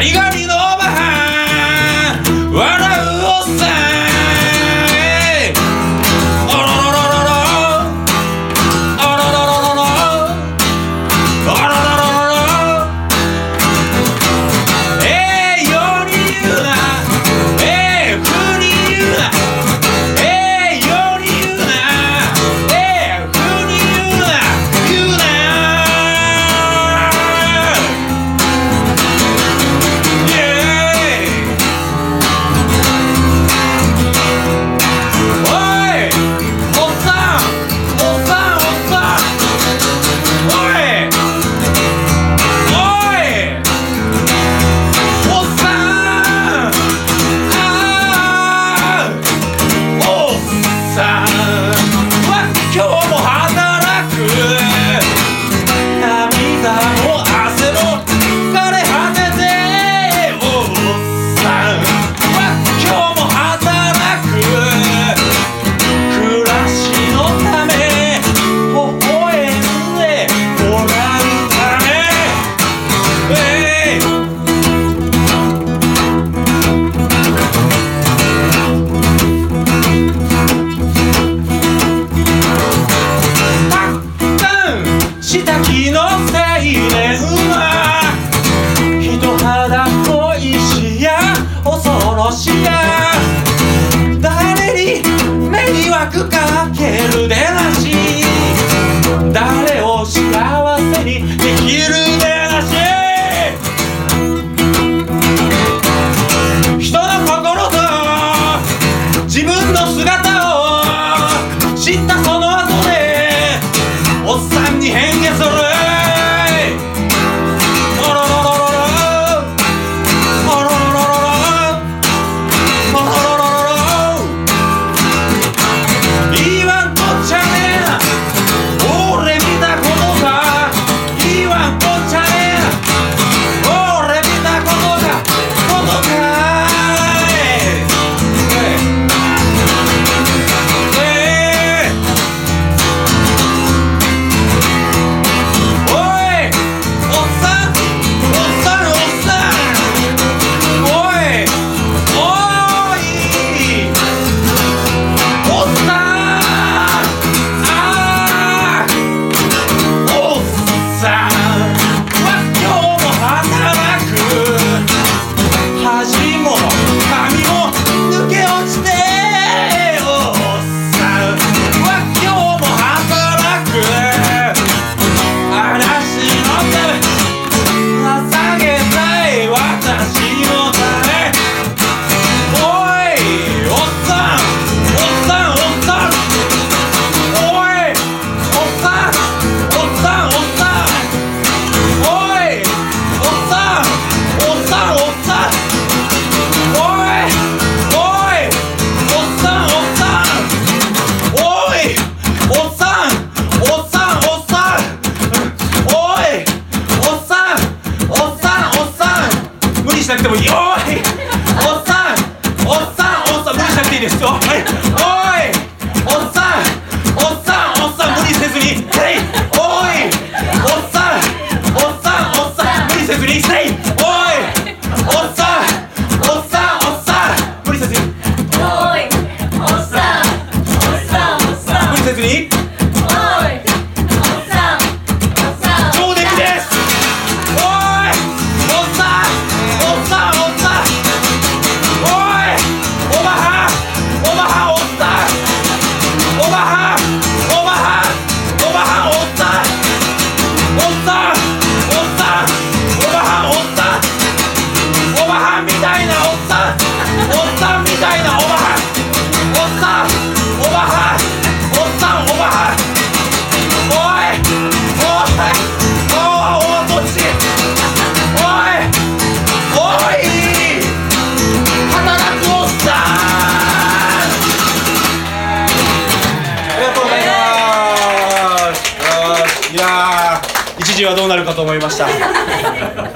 りがみした気のせいね人肌恋しや恐ろしや。誰に迷惑かくてもいいおいおっさんおっさんおっさん無理しなくていいですよはいおいおっさんおっさんおっさん無理せずにはい。おいおっさんおっさんおっさん無理せずにはいおいおっさんおっさんおっさん無理せずにおいおっさんおっさんおっさん無理せずに。はどうなるかと思いました。